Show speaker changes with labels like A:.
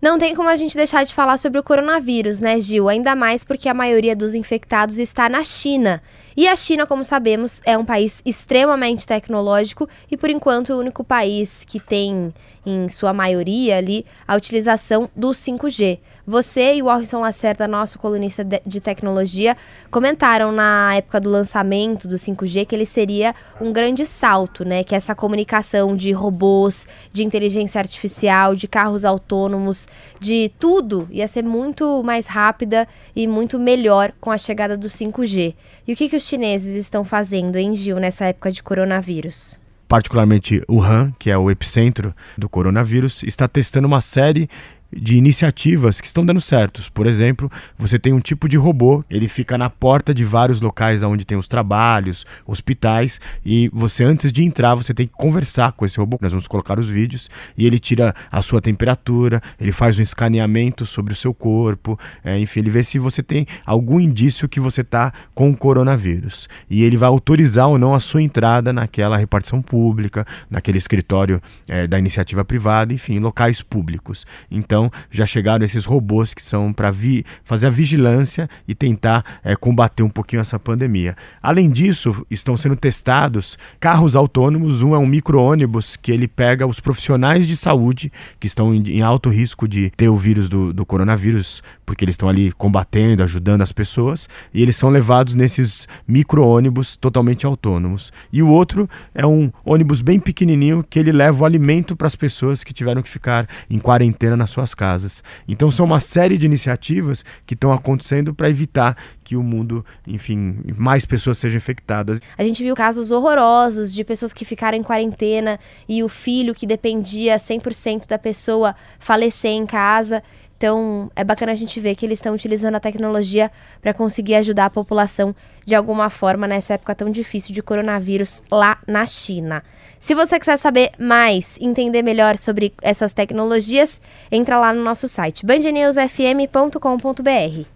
A: Não tem como a gente deixar de falar sobre o coronavírus, né, Gil? Ainda mais porque a maioria dos infectados está na China. E a China, como sabemos, é um país extremamente tecnológico e, por enquanto, o único país que tem, em sua maioria ali, a utilização do 5G. Você e o Orson Lacerda, nosso colunista de tecnologia, comentaram na época do lançamento do 5G que ele seria um grande salto, né? Que essa comunicação de robôs, de inteligência artificial, de carros autônomos, de tudo ia ser muito mais rápida e muito melhor com a chegada do 5G. E o que, que os chineses estão fazendo, em Gil, nessa época de coronavírus?
B: Particularmente Wuhan, que é o epicentro do coronavírus, está testando uma série de iniciativas que estão dando certos. Por exemplo, você tem um tipo de robô, ele fica na porta de vários locais onde tem os trabalhos, hospitais, e você antes de entrar, você tem que conversar com esse robô. Nós vamos colocar os vídeos e ele tira a sua temperatura, ele faz um escaneamento sobre o seu corpo, é, enfim, ele vê se você tem algum indício que você está com o coronavírus. E ele vai autorizar ou não a sua entrada naquela repartição pública, naquele escritório é, da iniciativa privada, enfim, locais públicos. Então, então já chegaram esses robôs que são para fazer a vigilância e tentar é, combater um pouquinho essa pandemia. Além disso, estão sendo testados carros autônomos. Um é um micro-ônibus que ele pega os profissionais de saúde que estão em, em alto risco de ter o vírus do, do coronavírus, porque eles estão ali combatendo, ajudando as pessoas, e eles são levados nesses micro-ônibus totalmente autônomos. E o outro é um ônibus bem pequenininho que ele leva o alimento para as pessoas que tiveram que ficar em quarentena nas suas casas. Então são uma série de iniciativas que estão acontecendo para evitar que o mundo, enfim, mais pessoas sejam infectadas.
A: A gente viu casos horrorosos de pessoas que ficaram em quarentena e o filho que dependia 100% da pessoa falecer em casa. Então, é bacana a gente ver que eles estão utilizando a tecnologia para conseguir ajudar a população de alguma forma nessa época tão difícil de coronavírus lá na China. Se você quiser saber mais, entender melhor sobre essas tecnologias, entra lá no nosso site bandnewsfm.com.br.